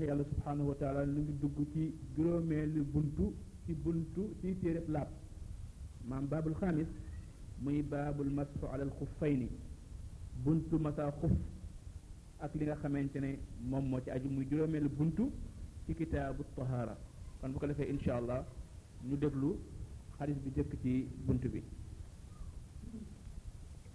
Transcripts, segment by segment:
yàlla subhaanahu wa taala lu ngi dugg ci juróomeelu buntu ci buntu ci téereb laab maam baabul xaamis muy baabul masxu alal xuffayni buntu masaa xuf ak li nga xamante ne moom moo ci aju muy juróomeelu buntu ci kitaabu tahaara kon bu ko defee incha allah ñu déglu xadis bi jëkk ci buntu bi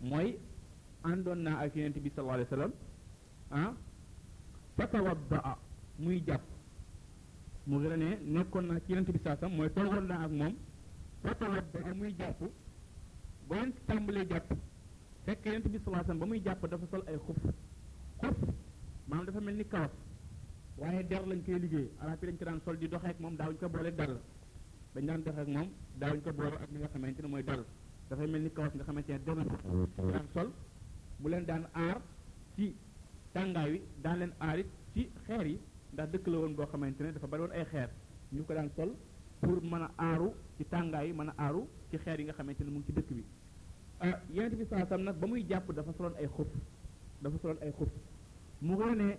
mooy àndoon naa ak yonent bi sallallahu alayhi wa sallam ah fa tawaddaa muy jàpp mu gën a ne nekkoon naa ci yonent bi saa sam mooy toogoon naa ak moom fa tawaddaa muy jàpp ba yonent tàmbalee jàpp fekk yonent bi sallallahu alayhi wa sallam ba muy jàpp dafa sol ay xuf xuf maanaam dafa mel ni kawas waaye der lañ koy liggéey arab yi dañ ko daan sol di doxee ak moom daawuñu ko boole dal dañ daan doxee ak moom daawuñu ko boole ak li nga xamante ne mooy dal dafay mel ni kawas nga xamante ne doon daan sol mu leen daan aar ci tàngaay wi daan leen aar it ci xeer yi ndax dëkk la woon boo xamante ne dafa bari woon ay xeer ñu ko daan sol pour mën a aaru ci tàngaay yi mën a aaru ci xeer yi nga xamante ne mu ngi ci dëkk bi ah yonent bi saa sam nag ba muy jàpp dafa soloon ay xuf dafa soloon ay xuf mu ko ne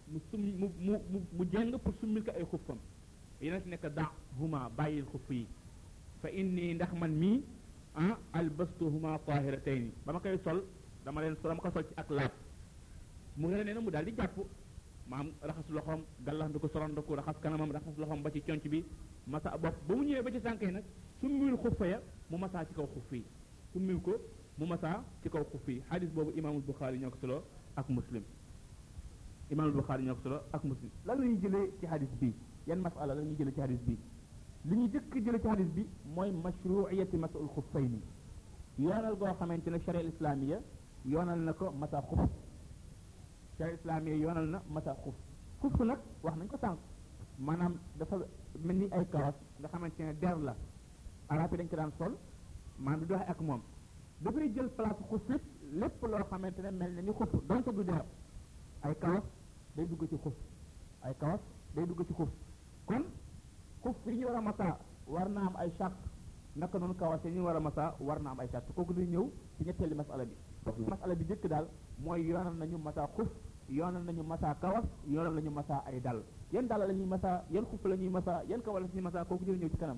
mu sum mu mu mu mu jeng pour summil ko ay xuffam yonent ne ko da huma bàyyil xuff yi fa inni ndax man mii ah albastuhuma tahiratayni ba ma koy sol dama leen sol dama ko sol ci ak laab mu nga nee na mu daal di jàpp maam raxas loxoom gàllaxndu ko sorando ko raxas kanamam raxas loxoom ba ci conc bi masa bopp ba mu ñëwee ba ci sànk yi nag summil xuffa ya mu masaa ci kaw xuff yi summil ko mu masaa ci kaw xuff yi xadis boobu imaamul buxaari ñoo ko solo ak muslim imaamul Buxaari ñoo ko solo ak muslim lan la ñuy jëlee ci hadis bi yan masala la ñuy jëlee ci hadis bi li ñuy jëkk jëlee ci hadis bi mooy mashruiyati masul xuffayni yoonal goo xamante ne charia islamiya yoonal na ko masa xuf charia islamiya yoonal na masa xuf xuf nag wax nañ ko sànq maanaam dafa mel ni ay kawas nga xamante ne der la arab yi dañ ko daan sol maanaam di doxe ak moom dafay jël place xuf it lépp loo xamante ne mel na ni xuf donte du dara ay kawas day dugg ci xuf ay kawas day dugg ci xuf kon xuf yi ñu war a masaa war na am ay charte naka noonu kawas yi ñu war a masaa war na am ay charte kooku day ñëw ci ñetteeli masala bi masala bi jëkk daal mooy yoonal nañu masaa xuf yoonal nañu masaa kawas yoonal nañu masaa ay dal yan dal la ñuy masaa yan xuf la ñuy masaa yan kawas la ñuy masaa kooku dina ñëw ci kanam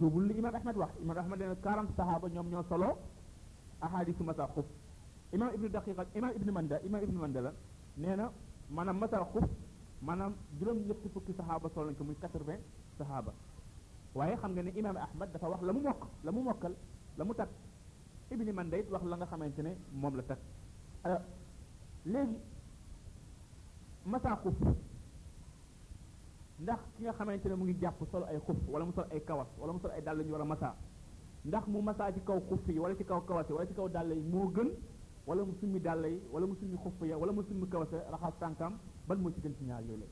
dugul li imam ahmad wax imam ahmad nee na quarante sahaaba ñoom ñoo solo ahadisu masa xuf imam ibnu daqiqa imam ibnu manda imam ibnu manda la nee na maanaam masa xuf maanaam juróom ñetti fukki sahaaba solo nañ ko muy quatre vingt sahaaba waaye xam nga ne imam ahmad dafa wax la mu mokk la mu mokkal la mu takk ibni manda it wax la nga xamante ne moom la takk alors léegi masa xuf ndax ki nga xamante ne mu ngi jàpp sol ay xuf wala mu sol ay kawas wala mu sol ay dàll ñu war a masaa ndax mu masaa ci kaw xuf yi wala ci kaw kawas yi wala ci kaw dàll yi moo gën wala mu summi dàll yi wala mu summi xuf ya wala mu summi kawas ya raxas tànkam ban moo ci gën ci ñaar yooyu la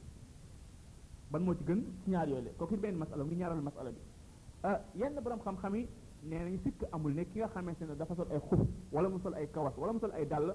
ban moo ci gën ci ñaar yooyu la kooku it benn masala mu ngi ñaaral masala bi yenn borom xam-xam yi nee nañu sikk amul ne ki nga xamante ne dafa sol ay xuf wala mu sol ay kawas wala mu sol ay dàll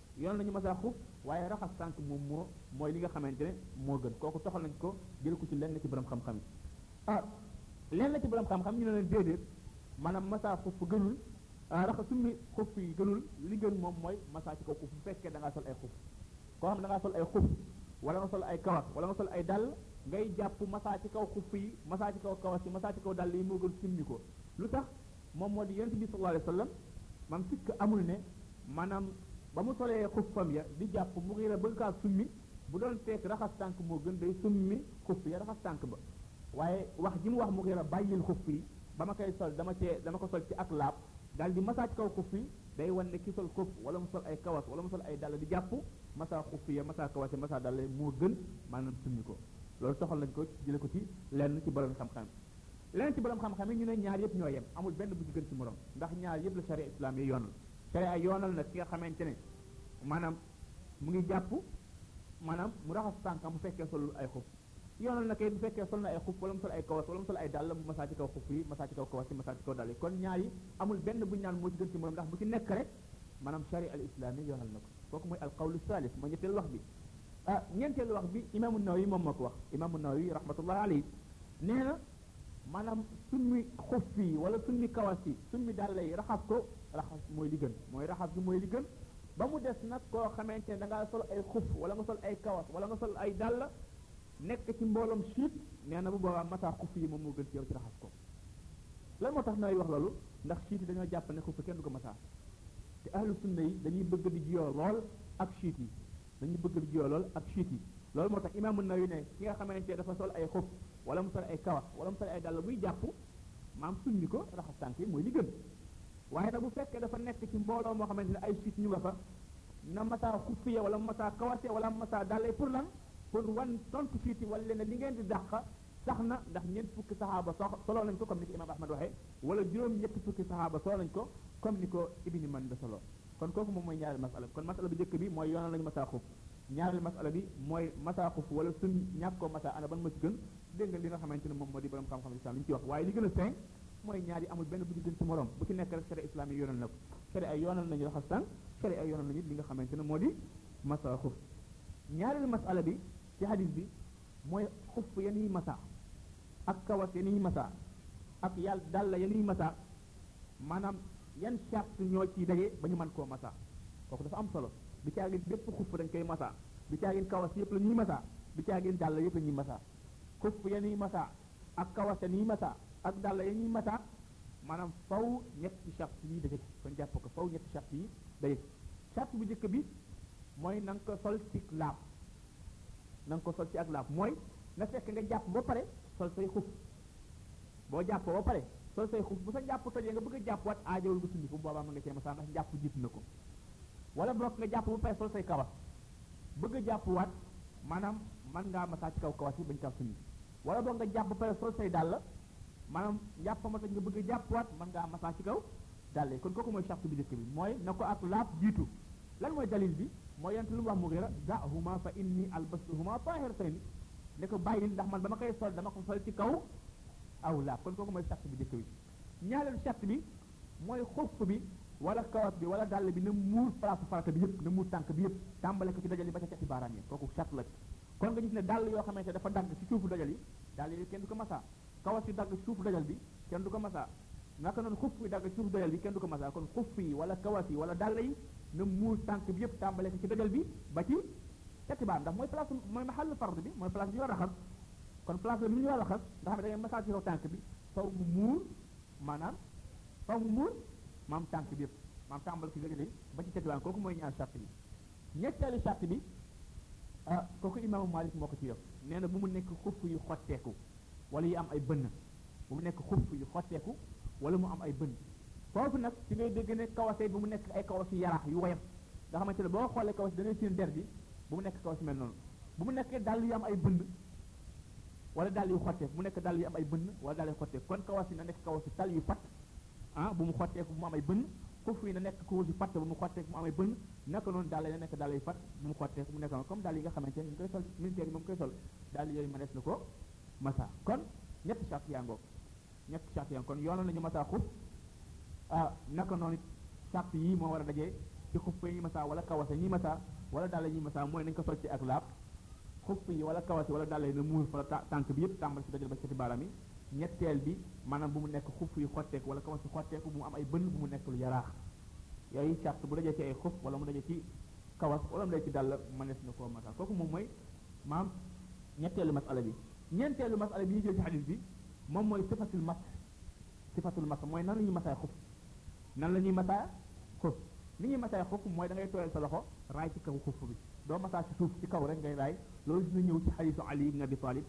yoon la ñu masaa xuf waaye raxas tànk moom moo mooy li nga xamante ne moo gën kooku toxal nañ ko jël ko ci lenn ci borom xam-xam yi ah lenn ci borom xam-xam ñu ne leen déedéet maanaam masaa xuf gënul ah raxas summi xuf yi gënul li gën moom mooy masaa ci kaw xuf bu fekkee da ngaa sol ay xuf koo xam ne da ngaa sol ay xuf wala nga sol ay kawas wala nga sol ay dàll ngay jàpp masaa ci kaw xuf yi masaa ci kaw kawas yi masaa ci kaw dàll yi moo gën summi ko lu tax moom moo di yonent bi sallallahu alayhi wa sallam maam sikk amul ne maanaam ba mu solee xuffam ya di jàpp mu ngi la bëgg kaa summi bu doon fekk raxas tànk moo gën day summi xuff ya raxas tànk ba waaye wax ji mu wax mu ngi la bàyyil xuff yi ba ma koy sol dama cee dama ko sol ci ak laab daal di masaaj kaw xuff yi day wan ne ki sol xuff wala mu sol ay kawas wala mu sol ay dàll di jàpp masaa xuff ya masaa kawas ya masaa dàll moo gën maanaam summi ko loolu soxal nañ ko jële ko ci lenn ci borom xam-xam leneen ci borom xam-xam yi ñu ne ñaar yëpp ñoo yem amul benn bu ci gën ci morom ndax ñaar yëpp la charia islam yi yoonal charia yoonal na ki nga xamante ne maanaam mu ngi jàpp maanaam mu raxas tànkam bu fekkee solul ay xuf yoonal na kay bu fekkee sol na ay xuf wala mu sol ay kawas wala mu sol ay dàll mu masaa ci kaw xuf yi masaa ci kaw kawas yi masaa ci kaw dàll yi kon ñaar yi amul benn bu ñu naan moo ci gën ci morom ndax bu ci nekk rek maanaam charia al islam yi yoonal na ko kooku mooy al qawlu salis mooy ñetteelu wax bi ah ñeenteelu wax bi imaamu Nawawi moom moo ko wax imaamu Nawawi rahmatullahi alayhi nee na maanaam summi xuff yi wala summi kawas yi summi dàll yi raxas ko raxas mooy li gën mooy raxas bi mooy li gën ba mu des nag koo xamante ne da ngaa sol ay xuff wala nga sol ay kawas wala nga sol ay dàll nekk ci mbooloom siit nee na bu boobaa masaa xuff yi moom moo gën ci yow ci raxas ko lan moo tax nooy wax loolu ndax siit yi dañoo jàpp ne xuff kenn du ko masaa te ahlu sunna yi dañuy bëgg di jiyoo lool ak siit yi dañu bëgg di juyoo lool ak chiite yi loolu moo tax imaamu Nawawi ne ki nga xamante ne dafa sol ay xuf wala mu sol ay kawas wala mu sol ay dàll buy jàpp maam summi ko raxas tànk yi mooy li gën waaye nag bu fekkee dafa nekk ci mbooloo moo xamante ne ay chiite ñu nga fa na masaa xuffiye wala masaa kawase wala masaa dàlle pour lan pour wan tontu chiite wala leen li ngeen di dàq sax na ndax ñeent fukki saxaaba so soloo nañ ko comme ni ko imaam Ahmad waxee wala juróom ñetti fukki saxaaba soloo nañ ko comme ni ko ibni man da soloo kon kooku moom mooy ñaareel masala bi kon masala bi njëkk bi mooy yoonal nañu masaa xuf ñaareel masala bi mooy masaa xuf wala suñ ñàkk koo masaa ana ban ma ci gën dégg nga li nga xamante ne moom moo di borom xam-xam islam li ñu ci wax waaye li gën a feeñ mooy ñaar yi amul benn bu ci gën ci morom bu ci nekk rek sere islam yi yoonal na ko sere ay yoonal nañu raxas tànk sere ay yoonal nañu li nga xamante ne moo di masaa xuf ñaareel masala bi ci hadis bi mooy xuf ya niy masaa ak kawas ya niy masaa ak yàlla dàll ya niy masaa maanaam yan charte ñoo ciy daje ba ñu mën koo masaa kooku dafa am solo du caagin bépp xuff dañ koy masaa du caagin kawas yëpp la ñuy masaa du caagin dàll yëpp la ñuy masaa xuff ya ñuy masaa ak kawas ya ñuy masaa ak dàll ya ñuy masaa maanaam faw ñetti charte yi daje kon jàpp ko faw ñetti charte yi daje charte bu njëkk bi mooy na nga ko sol ci laab na nga ko sol ci ak laab mooy na fekk nga jàpp ba pare sol say xuff boo jàppoo ba pare sol say xuf bu sa njàpp tojee nga bëgg a jàpp wat aajowul nga summi ko bu boobaa mën nga cee masaa ndax njàpp jiitu na ko wala boog nga jàpp ba pare sol say kawas bëgg a jàpp waat maanaam man ngaa masaa ci kaw kawas yi bañ kaa summi wala boog nga jàpp ba pare sol say dàll maanaam njàpp ma toj nga bëgg a jàpp waat man ngaa masaa ci kaw dàll yi kon kooku mooy charte bi njëkk bi mooy na ko ak laab jiitu lan mooy dalil bi mooy yent lu mu wax Mugira dahuma fa inni albastuhuma tahiratayn ne ko bàyyil ndax man ba ma koy sol dama ko sol ci kaw aw laa kon kooku mooy sart bi jëkk bi ñaareelu sart bi mooy xuff bi wala kawat bi wala dàll bi na muur place farata bi yëpp na muur tànk bi yëpp tàmbale ko ci dajal yi ba ca cati baaraam yi kooku sart la kon nga gis ne dàll yoo xamante dafa dagg ci suufu dajal yi dàll yi kenn du ko masaa kawas yi dagg ci suufu dojal bi kenn du ko masaa naka noonu xuff yi dagg ci suufu dojal bi kenn du ko masaa kon xuff yi wala kawas yi wala dàll yi na muur tànk bi yëpp tàmbale ko ci dojal bi ba ci tekki baam ndax mooy place mooy maxallu fard bi mooy place bi ñu war a raxas kon place la bi ñu war a raxas nga xam ne da ngay masaa ci kaw tànk bi faw mu muur maanaam faw mu muur maam tànk bi yëpp maam tàmbale ci dojal bi ba ci tekki baam kooku mooy ñaar sart yi ñetteelu sàrt bi ah kooku imaamu Malik moo ko ci yokk nee na bu mu nekk xuff yu xotteeku wala yu am ay bënn bu mu nekk xuff yu xotteeku wala mu am ay bënn foofu nag ci ngay dégg ne kawase bu mu nekk ay kawas yu yaraax yu woyof nga xamante ne boo xoolee kawas dangay seen der bi bu mu nekk kawas mel noonu bu mu nekk dàll yu am ay bënn wala dàll yu xotteeku mu nekk dàll yu am ay bënn wala dàll yu xotteeku kon kawas yi na nekk kawas yu tal yu fat ah bu mu xotteeku bu mu am ay bënn xuf yi na nekk ku wuti patt bu mu xotteeku bu mu am ay bënn naka noonu daal yi na nekk daal yi fat bu mu xotteeku mu nekk noonu comme daal yi nga xamante ne ñu koy sol militaire yi moom koy sol daal yooyu ma des na ko masa kon ñetti charte yaa ngoog ñetti charte yaa kon yoonal nañu masa xuf ah naka noonu charte yi moo war a dajee ci xuf yi ñuy masa wala kawasa ñuy masa wala daal yi ñuy masa mooy nañ ko sol ci ak laab xuf yi wala kawasi wala daal yi na muur fa tànk bi yëpp tàmbali si dajal ba ci baaraam yi ñetteel bi maanaam bu mu nekk xuf yu xotteeku wala kawas yu xotteeku bu mu am ay bënn bu mu nekk lu yaraax yooyu sart bu dajee ci ay xuf wala mu dajee ci kawas wala mu dajee ci dàll mënees na koo matal kooku moom mooy maam ñetteelu masala bi ñeenteelu masala bi ñu jël ci xadis bi moom mooy sifatul mas sifatul mas mooy nan la ñuy masaay xuf nan la ñuy masaa xuf ni ñuy masaay xuf mooy da ngay tooyal sa loxo raay ci kaw xuf bi doo masaa ci suuf ci kaw rek ngay raay loolu dina ñëw ci xadisu ali ibn abi talib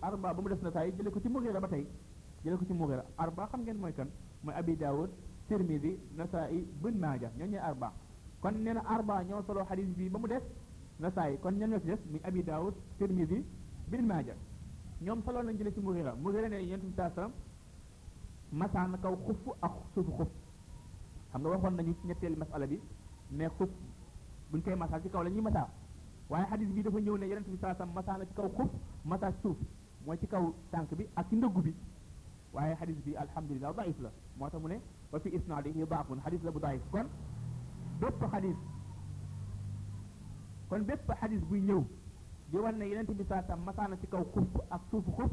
arba ba mu des na saa yi jële ko ci mugira ba tey jële ko ci mugira arba xam ngeen mooy kan mooy abi daawud tirmidi nasaa'i bën maaja ñoo ñooy arba kon nee na arba ñoo solo xadis bi ba mu des nasaa'i kon ñan ñoo ci des muy abi daawud tirmidi bin maaja ñoom solo nañ jële ci mugira mugira ne yonent bi saa salaam masaa na kaw xuff ak suufu xuff xam nga waxoon nañu ci ñetteelu masala bi ne xuff buñ koy masaa ci kaw la ñuy masaa waaye xadis bi dafa ñëw ne yonent bi saa sam masaa na ci kaw xuff masaa ci suuf mooy ci kaw tànk bi ak ci ndëggu bi waaye xadis bi alhamdulilah daif la moo tax mu ne wa fi isnaadihi daafun xadis la bu daif kon bépp xadis kon bépp xadis buy ñëw di wan ne yonent bi saa sam masaa na ci kaw xuff ak suufu xuff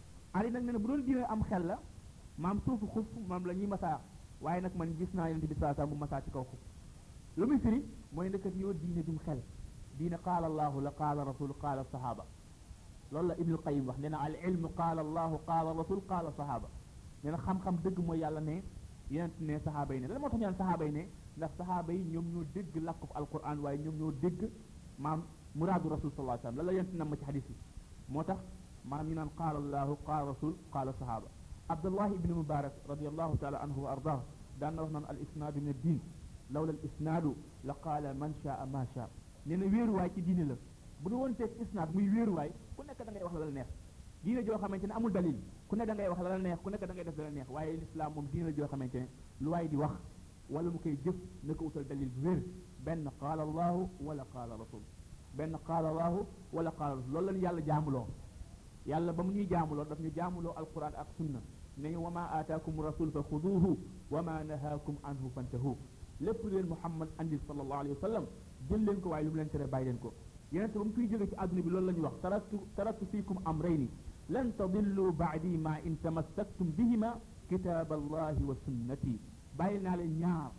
Ali nag nee na bu doon diine am xel la maam suufu xuf maam la ñuy masaa waaye nag man gis naa yonent bi saa saa mu masaa ci kaw xuf lu muy firi mooy ndëkkat yoo diine dum xel diine qaala allahu la qaala rasul qaala sahaaba loolu la ibnul qayim wax nee na al ilmu qaala allahu qaala rasul qaala sahaaba nee na xam-xam dëgg mooy yàlla ne yonent ne sahaaba yi ne lan moo tax ñu naan sahaaba yi ne ndax sahaaba yi ñoom ñoo dégg làkkub alquran waaye ñoom ñoo dégg maam muraadu rasul sallallahu alayhi wasallam la la yent nam ma ci xadis yi moo tax maanaam ñu naan qaala allahu qaala rasul qaala sahaaba abdullah ibni mubarak radiallahu taala anhu wa ardahu daan na wax naan al isnaadu min ad-diin lawla al isnaadu la qaala man shaa ma shaa nee na wéeruwaay ci diine la bu du woon teeg isnaad muy wéeruwaay ku nekk da ngay wax la la neex diine joo xamante ne amul dalil ku nekk da ngay wax la la neex ku nekk da ngay def la la neex waaye lislaam moom diine la joo xamante ne lu waay di wax wala mu koy jëf na ko utal dalil bu wér benn qaala allahu wala qaala rasul benn qaala allahu wala qaala rasul loolu lañu yàlla jaamuloo yàlla ba mu ñuy jaamuloo daf ñu jaamuloo alquran ak sunna ne ñu wa ma aataakum rasul fa xuduuhu wa ma nahaakum anhu fantahu lépp lu leen muhammad andil sallallahu alayhi wa sallam jël leen ko waaye lu mu leen tere bàyyi leen ko yeneen te ba mu fiy jóge ci àdduna bi loolu la ñu wax taraktu taraktu fiikum amrayni lan tadillu baadi ma in tamassaktum bihima kitaab allahi wa sunnati bàyyil naa leen ñaar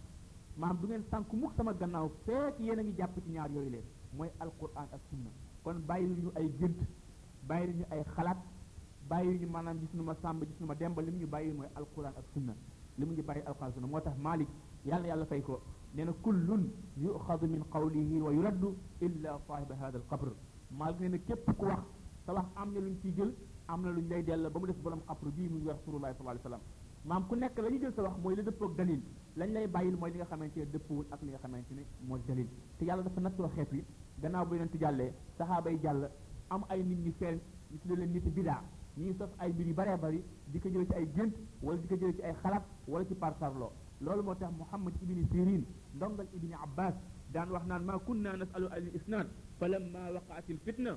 maanaam du ngeen sànku mukk sama gannaaw feek yéen a ngi jàpp ci ñaar yooyu leen mooy alquran ak sunna kon bàyyil ñu ay gént bàyyil ñu ay xalaat bàyyil ñu maanaam gis nu ma sàmb gis nu ma demba li mu ñu bàyyil mooy alquran ak sunna li mu ñu bàyyi alquran sunna moo tax Malik yàlla yàlla fay ko nee na kullun yuxadu min qawlihi wa yuraddu illa saahiba hada al qabr Malik nee na képp ku wax sa wax am na lu ñu ciy jël am na lu ñu lay dell ba mu def borom xabru bii muy rasulullah sallallahu alayhi wa sallam maam ku nekk la ñu jël sa wax mooy la dëppoo ak dalil lañ lay bàyyil mooy li nga xamante ne dëppwul ak li nga xamante ne mooy dalil te yàlla dafa nattoo xeet wi gannaaw bu yonent jàllee saxaaba yi jàll am ay nit ñu feeñ ñu tuddee leen nit bidaa ñuy sos ay mbir yu baree bari di ko jëlee ci ay gént wala di ko jëlee ci ay xalaat wala ci parparloo loolu moo tax Muhammad ibni Sirin ndongal ibni Abbas daan wax naan ma kunna nasalu al isnad fa lamma waqaat al fitna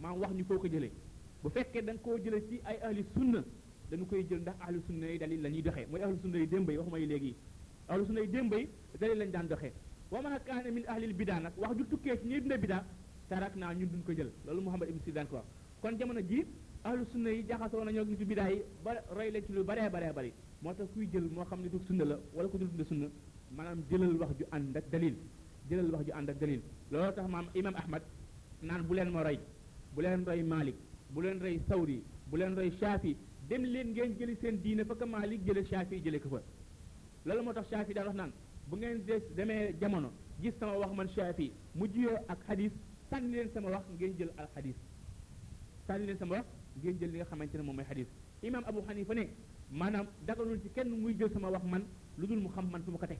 maa wax ñu foo ko jëlee bu fekkee da nga koo jëlee ci ay ahli sunna dañu koy jël ndax ahli sunna yi dalil la ñuy doxee mooy ahli sunna yi démb yi waxuma yi léegi ahli sunna yi démb yi dalil lañ daan doxee wa man kaana min ahlil bidaa nag wax ju tukkee ci ñuy dina bidaa tarak naa ñun duñ ko jël loolu Muhammad ibn Sirin daan ko wax kon jamono ji ahlu sunna yi jaxasoo nañoo nitu bidaa yi ba roy leen ci lu baree baree bari moo tax kuy jël moo xam ne du sunna la wala ku dul dund sunna maanaam jëlal wax ju ànd ak dalil jëlal wax ju ànd ak dalil looloo tax maam imam ahmad naan bu leen ma roy bu leen roy malik bu leen roy sawri bu leen roy shaafi dem leen ngeen jëli seen diine fa ko malik jële shaafi jële ko fa loolu moo tax shaafi daan wax naan bu ngeen des demee jamono gis sama wax man shaafi mu jiyoo ak xadis sànni leen sama wax ngeen jël al xadis sànni leen sama wax ngeen jël li nga xamante ne moom mooy xadis imam abu xanifa ne maanaam daganul ci kenn muy jël sama wax man lu dul mu xam man fu ma ko teg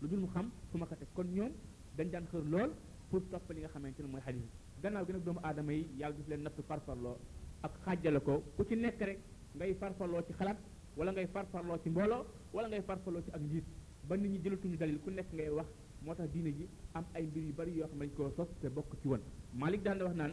lu dul mu xam fu ma ko teg kon ñoom dañ daan xër lool pour topp li nga xamante ne mooy xadis yi gannaaw gi nag doomu aadama yi yàlla daf leen nattu farfarloo ak xàjjale ko ku ci nekk rek ngay farfarloo ci xalaat wala ngay farfarloo ci mbooloo wala ngay farfarloo ci ak njiit ba nit ñi jëlatuñu dalil ku nekk ngay wax moo tax diine ji am ay mbir yu bari yoo xam ne dañ koo sos te bokk ci woon Malik daan na wax naan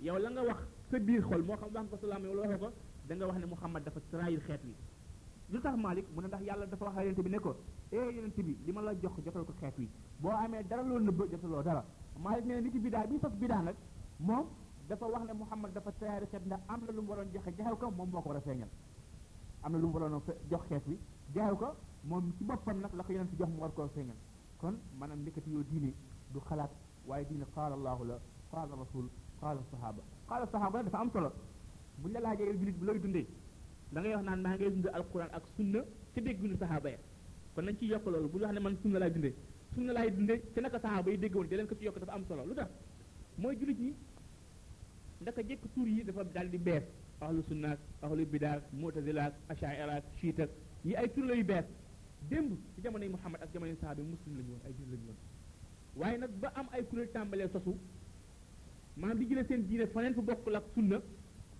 yow la nga wax sa biir xol moo xam wax nga ko sa làmmiñ wala waxoo ko da nga wax ne Muhammad dafa trahir xeet wi lu tax Malik mu ne ndax yàlla dafa wax yonent bi ne ko eh yonent bi li ma la jox jotal ko xeet wi boo amee dara loo nëbb jotaloo dara Malik nee na nit bidaa bi sos bidaa nag moom dafa wax ne Muhammad dafa trahir xeet ndax am na lu mu waroon joxe joxew ko moom moo ko war a feeñal am na lu mu waroon jox xeet wi joxew ko moom ci boppam nag la ko yonent jox mu war koo feeñal kon maanaam ndekati yoo diine du xalaat waaye diine qaala allahu la qaala rasul qaala sahaaba qaala sahaaba dafa am solo buñ la laajee yow julit bu looy dundee da ngay wax naan maa ngay dundee alquran ak sunna te déggunu sahaaba ya kon nañ ci yokk loolu bu wax ne man sunna laay dundee sunna laay dundee te naka sahaaba yi déggoon da leen ko ci yokk dafa am solo lu tax mooy julit ñi ndaka jëkk tur yi dafa daal di bees ahlu sunnaak ahlu bidaak mutazilaak ashairaak chiitak yi ay tur la yu bees démb ci jamonoy Muhammad ak jamonoy sahaaba yi muslim lañu woon ay jur lañu woon waaye nag ba am ay kuréel tàmbalee sosu maanaam di jële seen diine faneen fu bokkul ak sunna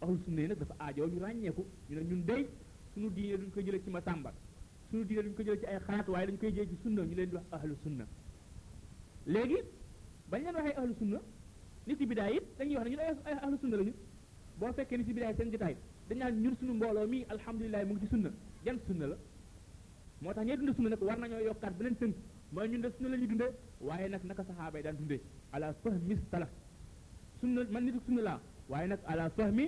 ahlu sunna yi nag dafa aajoo ñu ràññeeku ñu ne ñun dey suñu diine duñ ko jële ci ma sàmba suñu diine duñ ko jële ci ay xalaat waaye dañ koy jële ci sunna ñu leen di wax ahlu sunna léegi bañ leen waxee ahlu sunna nit yi bidaay it dañuy wax ne ñun ay ahlu sunna lañu boo fekkee nit yi bidaay seen jotaay dañ naan ñun suñu mbooloo mii alhamdulilah mu ngi ci sunna yan sunna la moo tax ñay dunde sunna nag war nañoo yokkaat beneen tënk mooy ñun de sunna la ñuy dunde waaye nag naka saxaaba yi daan dunde ala fahmi salaf sunna man nitu sunna laa waaye nag ala fahmi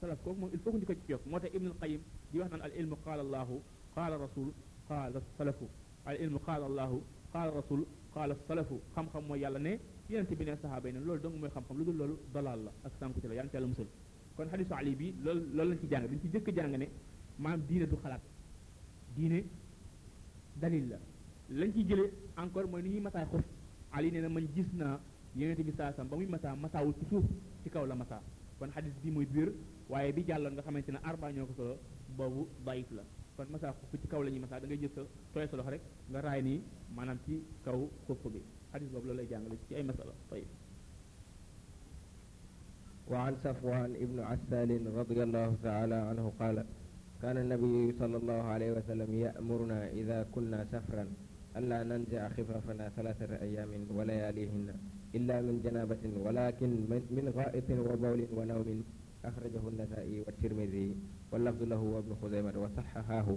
salaf kooku moom il faut que ñu ko ci yokk moo tax ibnul qayim di wax naan al ilmu qaala allahu qaala rasul qaala salafu al ilmu qaala allahu qaala rasul qaala salafu xam-xam mooy yàlla ne yonent bi ne saxaaba yi ne loolu dong mooy xam-xam lu dul loolu dalaal la ak sànku ci la yàlla ci yàlla musal kon xadisu ali bi loolu loolu lañ ci jàng dañ ci jëkk jàng ne maanaam diine du xalaat diine dalil la lañ ciy jëlee encore mooy ni ñuy masaa xuf ali nee na man gis naa yonente bi saa sam ba muy masaa masaawul ci suuf ci kaw la masaa kon xadis bi mooy biir waaye bi jàlloon nga xamante ne arba ñoo ko solo boobu daif la kon masaa xuf ci kaw la ñuy masaa da ngay jël sa tooy sa loxo rek nga raay nii maanaam ci kaw xuf bi xadis boobu loolu lay jàngale ci ay masala tayib وعن صفوان ابن عسال رضي الله تعالى عنه قال كان النبي صلى الله عليه وسلم يأمرنا إذا كنا سفرا ألا ننزع خفافنا ثلاثة أيام ولياليهن إلا من جنابة ولكن من غائط وبول ونوم أخرجه النسائي والترمذي واللفظ له وابن خزيمة وصححاه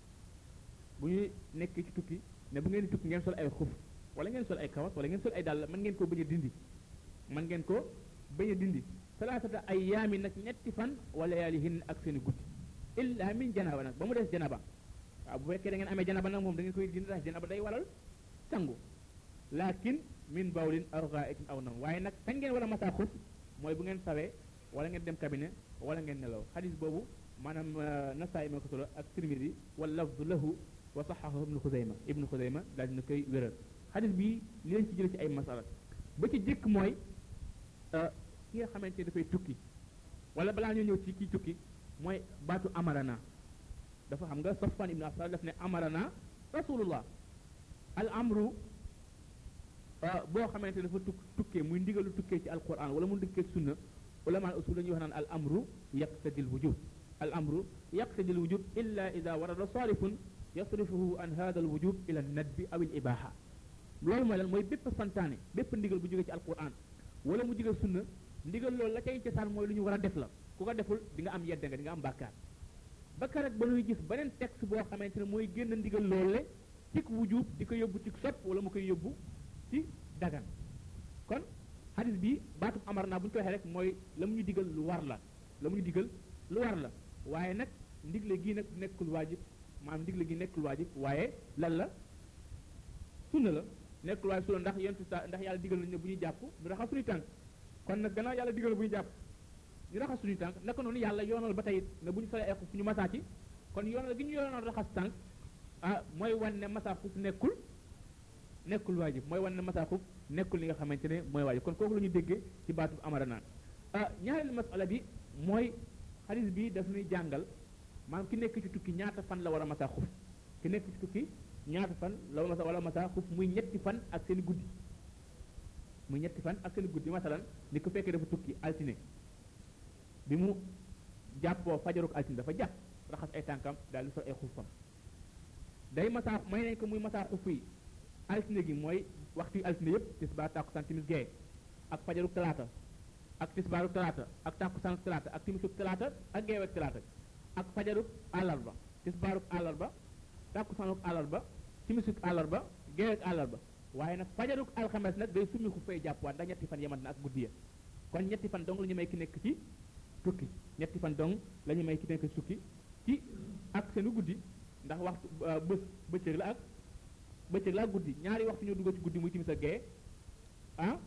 bu ñu nekkee ci tukki ne bu ngeen di tukki ngeen sol ay xuf wala ngeen sol ay kawas wala ngeen sol ay dàll mën ngeen ko bañ a dindi mën ngeen ko bañ a dindi salaasata ay yaami nag ñetti fan wala yaali hin ak seen i guddi illa min janaba nag ba mu des janaba waaw bu fekkee da ngeen amee janaba nag moom da ngeen koy dindi ndax janaba day waral sangu laakin min bawlin aw gaa'itin aw nam waaye nag kañ ngeen war a masaa xuf mooy bu ngeen sawee wala ngeen dem cabinet wala ngeen nelaw xadis boobu maanaam nasaay moo ko solo ak tirmidi wal lafdu lahu wa saxahu ibnu xusayma ibnu xusayma daal dina koy wéral xadis bi li leen ci jële ci ay masala ba ci jëkk mooy ki nga xamante ne dafay tukki wala balaa ñoo ñëw ci kii tukki mooy baatu amarana dafa xam nga safwan ibnu asal daf ne amarana rasulullah al amru boo xamante ne dafa tukk tukkee muy ndigalu tukkee ci alquran wala mu ndikkee ci sunna ulama usul dañuy wax naan al amru yaqtadi al wujub al amru yaqtadi al wujub illa ida warada sarifun yasrifuhu an hada al wujub ila an nadbi aw al ibaha loolu mooy lan mooy bépp santaane bépp ndigal bu jógee ci alquran wala mu jógee sunna ndigal loolu la cay cosaan mooy lu ñu war a def la ku ko deful di nga am yedda nga di nga am bàkkaar bakkaar ak ba nuy gis beneen texte boo xamante ne mooy génn ndigal loolu le cik wujub di ko yóbbu cik sopp wala mu koy yóbbu ci dagan kon hadis bi baatub amar naa bu ñu ko waxee rek mooy la mu ñu digal lu war la la mu ñu digal lu war la waaye nag ndigle gii nag nekkul waajib maanaam ndigle gi nekkul waajib waaye lan la sunna la nekkul waajib sunna ndax yentu sa ndax yàlla digal nañu ne bu ñuy jàpp du raxas suñuy tànk kon nag gannaaw yàlla digal na bu ñuy jàpp ñu raxas suñuy tànk naka noonu yàlla yoonal ba tey it ne bu ñu solee ay xuf ñu masaa ci kon yoonal gi ñu yoonal raxas tànk ah mooy wan ne masaa xuf nekkul nekkul waajib mooy wan ne masaa xuf nekkul li nga xamante ne mooy waajib kon kooku la ñu déggee ci baatu amara naan ah ñaareelu masala bi mooy xadis bi daf ñuy jàngal maanaam ki nekk ci tukki ñaata fan la war a masaa xuf ki nekk ci tukki ñaata fan la wala masaa xuf muy ñetti fan ak seen guddi mu ñetti fan ak seen guddi masalan ni ku fekkee dafa tukki altine bi mu jàppoo fajaruk altine dafa jàpp raxas ay tànkam daal di sol ay xuffam day masaa may nañ ko muy masaa xuff yi altine gi mooy waxtu yi altine yëpp tisbaar tàkkusaan timis gee ak fajaruk talaata ak tisbaaruk talaata ak tàkkusaan talaata ak timisuk talaata ak geewek talaata ak fajaruk àllarba tisbaaruk àllarba tàkkusaanuk àllarba timisuk àllarba geewek àllarba Waaye nag fajarug alxames nag day summi xuffay jàppuwaat ndax ñetti fan ya mat na ak guddi ya. Kon ñetti fan doŋŋ lañu may ki nekk ci tukki. Ñetti fan doŋŋ lañu may ki nekk ci tukki ci ak senu guddi ndax waxtu bés bëccëg la ak bëccëg la ak guddi. Ñaari waxtu ñoo dugg ci guddi muy timis ak gee ah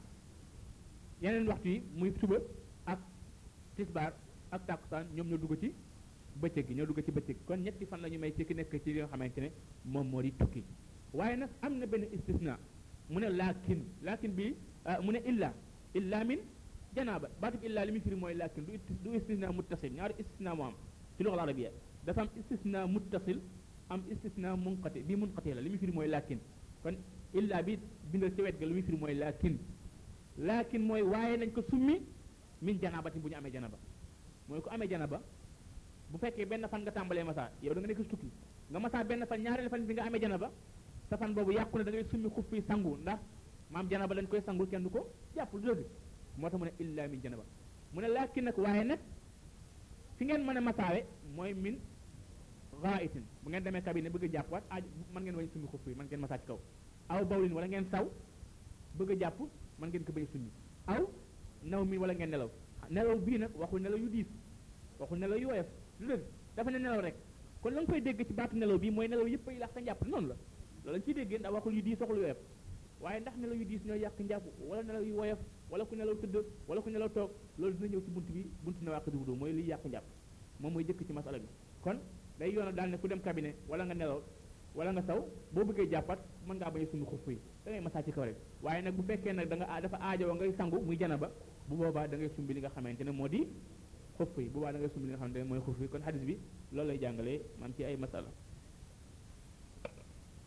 yeneen waxtu yi muy suba ak tisbaar ak tàkkusaan ñoom ñoo dugg ci bëccëg gi ñoo dugg ci bëccëg kon ñetti fan la ñu may ci ki nekk ci li nga xamante ne moom moo di tukki waaye nag am na benn istisna mu ne laakin laakin bi ah, mu ne illa illa min janaaba baatub illa li muy firi mooy laakin du istis- du istisna muttasil ñaari istisna moo am ci luxal arabiya dafa am istisna muttasil am istisna munqati bi munqati la li muy firi mooy laakin kon illa bi bindal ci wet ga li muy firi mooy laakin laakin mooy waaye nañ ko summi min janaabatin bu ñu amee janaba mooy ku amee janaba bu fekkee benn fan nga tàmbalee masaa yow da nga nekk si tukki nga masaa benn fan ñaareel fan bi nga amee janaba sa fan boobu yàqu na da ngay summi xuf fi sangu ndax maam janaba dañ koy sangu kenn du ko jàpp du dëgg moo tax mu ne illa min janaba mu ne laakin nag waaye nag fi ngeen mën a masaawe mooy min raitin bu ngeen demee cabinet bëgg a jàpp waat aaj mën ngeen wañ summi xuf fi mën ngeen masaa ci kaw aw bawlin wala ngeen saw bëgg a jàpp mën ngeen ko bañ a summi aw naw mi wala ngeen nelaw nelaw bii nag waxul nelaw yu diis waxul nelaw yu woyof lu dëgg dafa ne nelaw rek kon la nga koy dégg ci baatu nelaw bi mooy nelaw yëpp ay yàq njàpp noonu la loolu lañ ciy déggee ndax waxul yu diis waxul yu woyof waaye ndax nelaw yu diis ñooy yàq njàpp wala nelaw yu woyof wala ku nelaw tëdd wala ku nelaw toog loolu dina ñëw ci bunt bi bunt na wàq di wudu mooy liy yàq njàpp moom mooy jëkk ci masala bi kon day yoona daal ne ku dem cabinet wala nga nelaw wala nga saw boo bëggee jàppat mën ngaa bañ a summi xuff yi da ngay masaa ci kaw rek waaye nag bu fekkee nag da nga dafa aajowoo ngay sangu muy janaba bu boobaa da ngay sumbi li nga xamante ne moo di xuff yi bu boobaa da ngay sumbi li nga xamante ne mooy xuff yi kon xadis bi loolu lay jàngalee man ci ay masala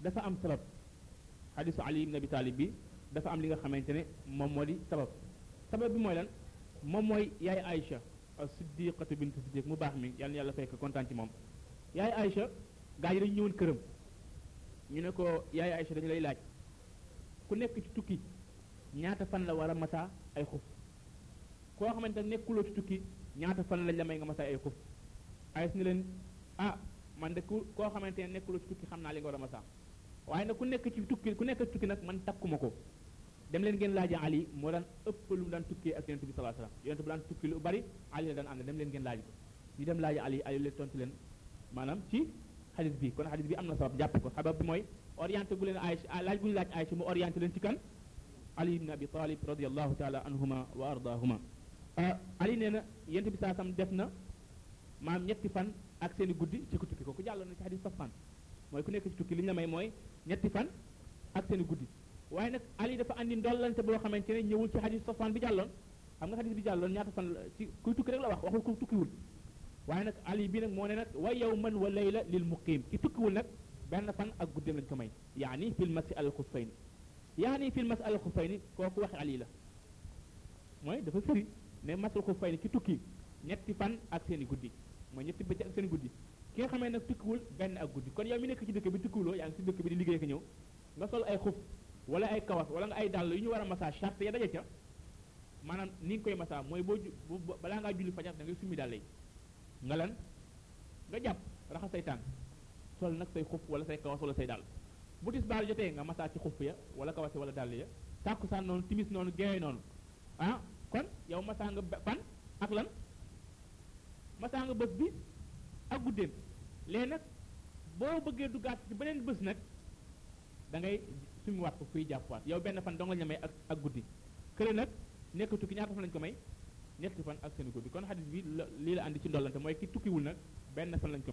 dafa am sabab xadisu ali ibn abi taalib bi dafa am li nga xamante ne moom moo di sabab sabab bi mooy lan moom mooy yaay Aïcha siddiqatu bint siddiq mu baax mi yàlla yàlla fekk kontaan ci moom yaay Aïcha gaa yi dañu ñëwoon këram ñu ne ko yaay Aïcha dañu lay laaj ku nekk ci tukki ñaata fan la war a masaa ay xuf koo xamante ne nekkuloo ci tukki ñaata fan lañ la may nga masaa ay xuf Aïcha ne leen ah man de ku koo xamante ne nekkuloo ci tukki xam naa li nga war a masaa waaye nag ku nekk ci tukki ku nekk ci tukki nag man takkuma ko dem leen ngeen laaji Ali moo daan ëpp lu mu daan tukkee ak yonent bi sallallahu alayhi wasallam yonent bi daan tukki lu bari Ali la daan ànd dem leen ngeen laaji ko ñu dem laaji Ali Ali leen tontu leen maanaam ci xadis bi kon xadis bi am na sabab jàpp ko sabab bi mooy orienté bu leen Aïcha laaj bu ñu laaj Aïcha mu orienté leen ci kan Ali ibn Abi Talib radiyallahu taala anhuma wa ardahuma Ali nee na yonent bi sallallahu alayhi wasallam def na ma am ñetti fan ak seen i guddi ci ku tukki kooku jàlloon na ci xadis Safwaan mooy ku nekk ci tukki li ñu la may mooy ñetti fan ak seen i guddi waaye nag Ali dafa andi ndollante boo xamante ne ñëwul ci xadis Safwaan bi jàlloon xam nga xadis bi jàlloon ñaata fan la ci kuy tukki rek la wax waxul ku tukkiwul waaye nag Ali bi nag moo ne nag wa yawman wa layla lil muqiim ki tukkiwul nag benn fan ak guddeem lañ ko may yaani fil masi al xufayni yaani fil masi al xufayni kooku waxi Ali la mooy dafa firi ne masul xuf fay ni ci tukki ñetti fan ak seen i guddi mooy ñetti bëccëg ak seen i guddi ki nga xamee nag tukkiwul benn ak guddi kon yow mi nekk ci dëkk bi tukkiwuloo yaa ngi ci dëkk bi di liggéey ko ñëw nga sol ay xuf wala ay kawas wala nga ay dàll yu ñu war a masaa charte ya daje ca maanaam ni nga koy masaa mooy boo ju- bu- bu- balaa ngaa julli fajar da ngay summi dàll yi nga lan nga jàpp raxas say tànk sol nag say xuf wala say kawas wala say dàll bu tisbaar jotee nga masaa ci xuf ya wala kawas ya wala dàll ya tàkkusaan noonu timis noonu geewee noonu ah kon yow masaa nga ban ak lan masaa nga bés bi ak guddeem léegi nag boo bëggee duggaat ci beneen bés nag da ngay suñu waat ko kuy jàppuwaat yow benn fan dong lañ la may ak ak guddi kële nag nekk tukki ñaata fan lañ ko may ñetti fan ak seen guddi kon xadis bi lii la andi ci ndollante mooy ki tukkiwul nag benn fan lañ ko